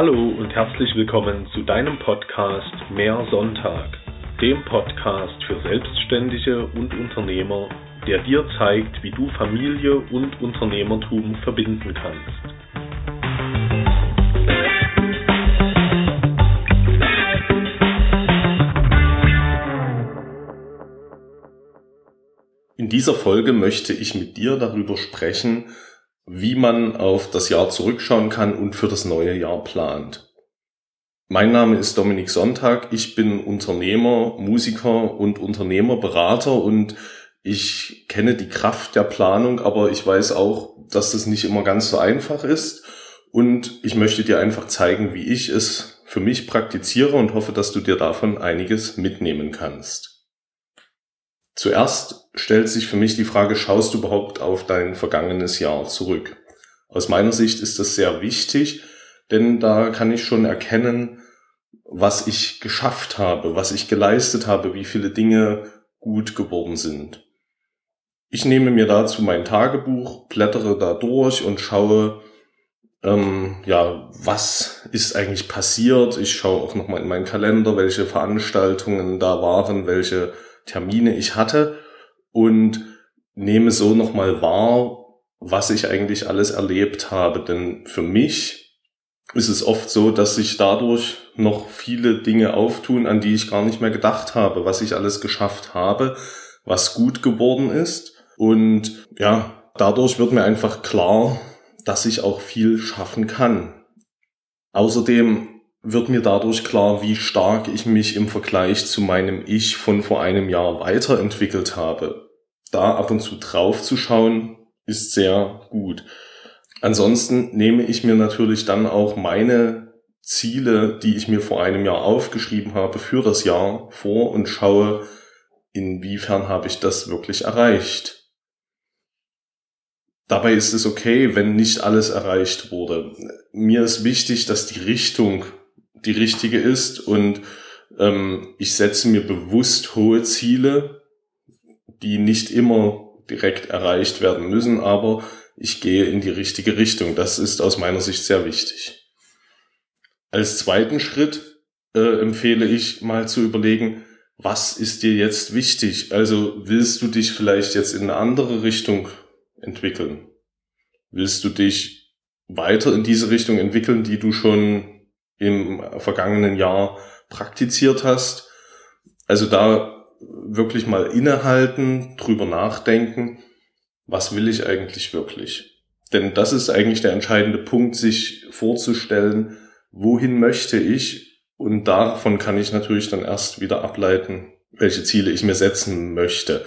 Hallo und herzlich willkommen zu deinem Podcast Mehr Sonntag, dem Podcast für Selbstständige und Unternehmer, der dir zeigt, wie du Familie und Unternehmertum verbinden kannst. In dieser Folge möchte ich mit dir darüber sprechen, wie man auf das Jahr zurückschauen kann und für das neue Jahr plant. Mein Name ist Dominik Sonntag, ich bin Unternehmer, Musiker und Unternehmerberater und ich kenne die Kraft der Planung, aber ich weiß auch, dass das nicht immer ganz so einfach ist und ich möchte dir einfach zeigen, wie ich es für mich praktiziere und hoffe, dass du dir davon einiges mitnehmen kannst. Zuerst stellt sich für mich die Frage, schaust du überhaupt auf dein vergangenes Jahr zurück? Aus meiner Sicht ist das sehr wichtig, denn da kann ich schon erkennen, was ich geschafft habe, was ich geleistet habe, wie viele Dinge gut geworden sind. Ich nehme mir dazu mein Tagebuch, blättere da durch und schaue, ähm, ja, was ist eigentlich passiert. Ich schaue auch nochmal in meinen Kalender, welche Veranstaltungen da waren, welche Termine ich hatte und nehme so nochmal wahr, was ich eigentlich alles erlebt habe. Denn für mich ist es oft so, dass sich dadurch noch viele Dinge auftun, an die ich gar nicht mehr gedacht habe, was ich alles geschafft habe, was gut geworden ist. Und ja, dadurch wird mir einfach klar, dass ich auch viel schaffen kann. Außerdem wird mir dadurch klar, wie stark ich mich im Vergleich zu meinem Ich von vor einem Jahr weiterentwickelt habe. Da ab und zu drauf zu schauen, ist sehr gut. Ansonsten nehme ich mir natürlich dann auch meine Ziele, die ich mir vor einem Jahr aufgeschrieben habe, für das Jahr vor und schaue, inwiefern habe ich das wirklich erreicht. Dabei ist es okay, wenn nicht alles erreicht wurde. Mir ist wichtig, dass die Richtung die richtige ist und ähm, ich setze mir bewusst hohe Ziele, die nicht immer direkt erreicht werden müssen, aber ich gehe in die richtige Richtung. Das ist aus meiner Sicht sehr wichtig. Als zweiten Schritt äh, empfehle ich mal zu überlegen, was ist dir jetzt wichtig? Also willst du dich vielleicht jetzt in eine andere Richtung entwickeln? Willst du dich weiter in diese Richtung entwickeln, die du schon im vergangenen Jahr praktiziert hast. Also da wirklich mal innehalten, drüber nachdenken, was will ich eigentlich wirklich? Denn das ist eigentlich der entscheidende Punkt, sich vorzustellen, wohin möchte ich? Und davon kann ich natürlich dann erst wieder ableiten, welche Ziele ich mir setzen möchte.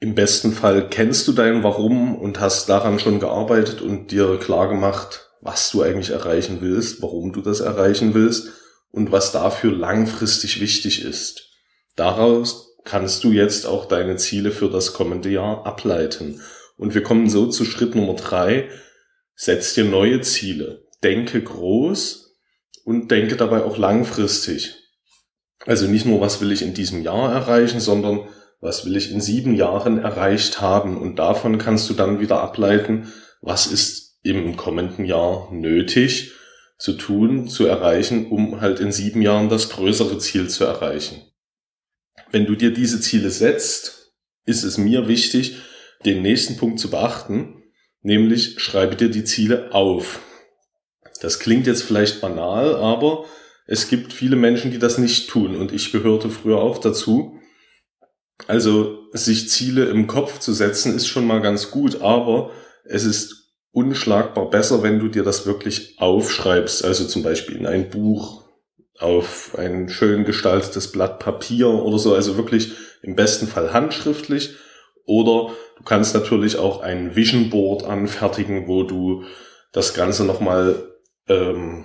Im besten Fall kennst du dein Warum und hast daran schon gearbeitet und dir klar gemacht, was du eigentlich erreichen willst, warum du das erreichen willst und was dafür langfristig wichtig ist. Daraus kannst du jetzt auch deine Ziele für das kommende Jahr ableiten. Und wir kommen so zu Schritt Nummer drei. Setz dir neue Ziele. Denke groß und denke dabei auch langfristig. Also nicht nur, was will ich in diesem Jahr erreichen, sondern was will ich in sieben Jahren erreicht haben. Und davon kannst du dann wieder ableiten, was ist im kommenden Jahr nötig zu tun, zu erreichen, um halt in sieben Jahren das größere Ziel zu erreichen. Wenn du dir diese Ziele setzt, ist es mir wichtig, den nächsten Punkt zu beachten, nämlich schreibe dir die Ziele auf. Das klingt jetzt vielleicht banal, aber es gibt viele Menschen, die das nicht tun und ich gehörte früher auch dazu. Also sich Ziele im Kopf zu setzen ist schon mal ganz gut, aber es ist unschlagbar besser, wenn du dir das wirklich aufschreibst, also zum Beispiel in ein Buch, auf ein schön gestaltetes Blatt Papier oder so, also wirklich im besten Fall handschriftlich. Oder du kannst natürlich auch ein Vision Board anfertigen, wo du das Ganze nochmal ähm,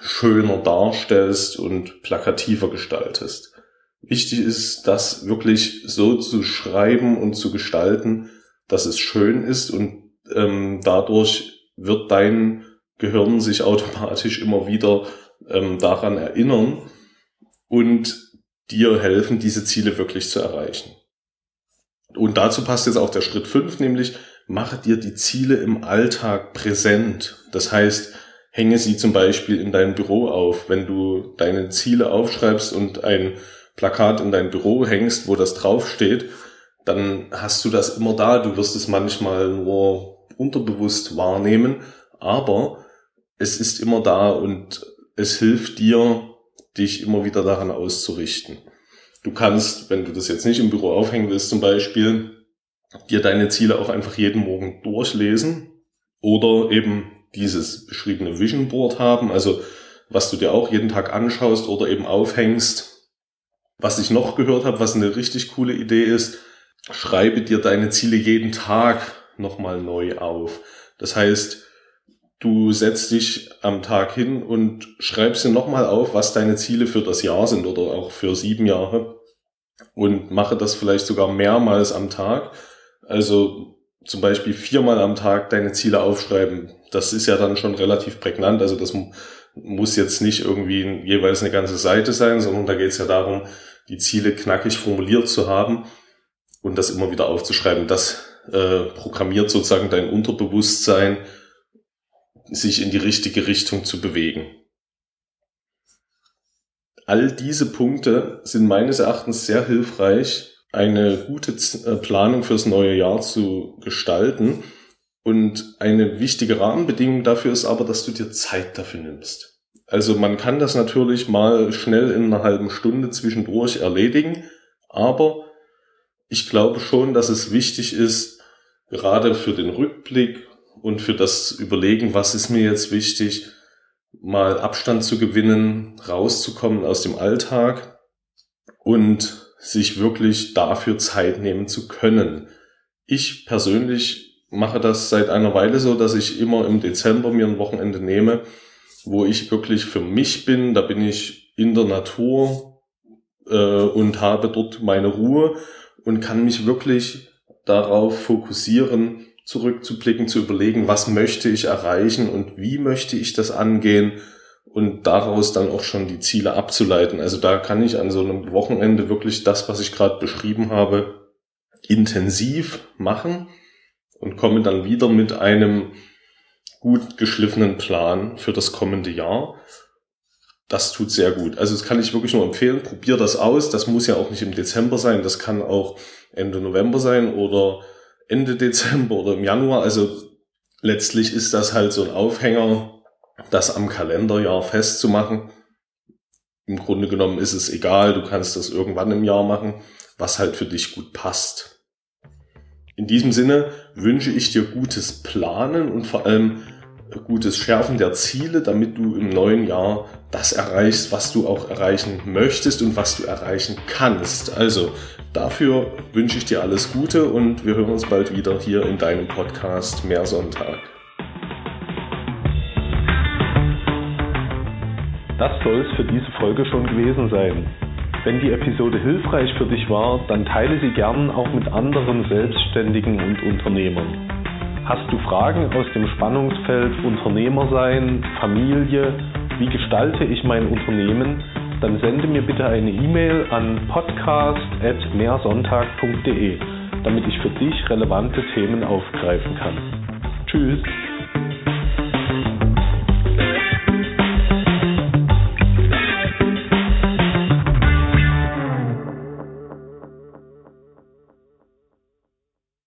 schöner darstellst und plakativer gestaltest. Wichtig ist, das wirklich so zu schreiben und zu gestalten, dass es schön ist und ähm, dadurch wird dein Gehirn sich automatisch immer wieder ähm, daran erinnern und dir helfen, diese Ziele wirklich zu erreichen. Und dazu passt jetzt auch der Schritt fünf, nämlich mache dir die Ziele im Alltag präsent. Das heißt, hänge sie zum Beispiel in dein Büro auf. Wenn du deine Ziele aufschreibst und ein Plakat in dein Büro hängst, wo das draufsteht, dann hast du das immer da. Du wirst es manchmal nur unterbewusst wahrnehmen, aber es ist immer da und es hilft dir, dich immer wieder daran auszurichten. Du kannst, wenn du das jetzt nicht im Büro aufhängen willst zum Beispiel, dir deine Ziele auch einfach jeden Morgen durchlesen oder eben dieses beschriebene Vision Board haben, also was du dir auch jeden Tag anschaust oder eben aufhängst. Was ich noch gehört habe, was eine richtig coole Idee ist, schreibe dir deine Ziele jeden Tag nochmal neu auf. Das heißt, du setzt dich am Tag hin und schreibst dir nochmal auf, was deine Ziele für das Jahr sind oder auch für sieben Jahre und mache das vielleicht sogar mehrmals am Tag. Also zum Beispiel viermal am Tag deine Ziele aufschreiben. Das ist ja dann schon relativ prägnant. Also das muss jetzt nicht irgendwie jeweils eine ganze Seite sein, sondern da geht es ja darum, die Ziele knackig formuliert zu haben und das immer wieder aufzuschreiben. Das äh, programmiert sozusagen dein Unterbewusstsein, sich in die richtige Richtung zu bewegen. All diese Punkte sind meines Erachtens sehr hilfreich, eine gute äh, Planung fürs neue Jahr zu gestalten. Und eine wichtige Rahmenbedingung dafür ist aber, dass du dir Zeit dafür nimmst. Also man kann das natürlich mal schnell in einer halben Stunde zwischendurch erledigen, aber ich glaube schon, dass es wichtig ist, gerade für den Rückblick und für das Überlegen, was ist mir jetzt wichtig, mal Abstand zu gewinnen, rauszukommen aus dem Alltag und sich wirklich dafür Zeit nehmen zu können. Ich persönlich mache das seit einer Weile so, dass ich immer im Dezember mir ein Wochenende nehme, wo ich wirklich für mich bin. Da bin ich in der Natur äh, und habe dort meine Ruhe und kann mich wirklich darauf fokussieren, zurückzublicken, zu überlegen, was möchte ich erreichen und wie möchte ich das angehen und daraus dann auch schon die Ziele abzuleiten. Also da kann ich an so einem Wochenende wirklich das, was ich gerade beschrieben habe, intensiv machen und komme dann wieder mit einem gut geschliffenen Plan für das kommende Jahr. Das tut sehr gut. Also das kann ich wirklich nur empfehlen. Probier das aus. Das muss ja auch nicht im Dezember sein. Das kann auch Ende November sein oder Ende Dezember oder im Januar. Also letztlich ist das halt so ein Aufhänger, das am Kalenderjahr festzumachen. Im Grunde genommen ist es egal, du kannst das irgendwann im Jahr machen, was halt für dich gut passt. In diesem Sinne wünsche ich dir gutes Planen und vor allem gutes Schärfen der Ziele, damit du im neuen Jahr das erreichst, was du auch erreichen möchtest und was du erreichen kannst. Also dafür wünsche ich dir alles Gute und wir hören uns bald wieder hier in deinem Podcast Mehr Sonntag. Das soll es für diese Folge schon gewesen sein. Wenn die Episode hilfreich für dich war, dann teile sie gern auch mit anderen Selbstständigen und Unternehmern. Hast du Fragen aus dem Spannungsfeld Unternehmer sein, Familie, wie gestalte ich mein Unternehmen, dann sende mir bitte eine E-Mail an podcast.mehrsonntag.de, damit ich für dich relevante Themen aufgreifen kann. Tschüss!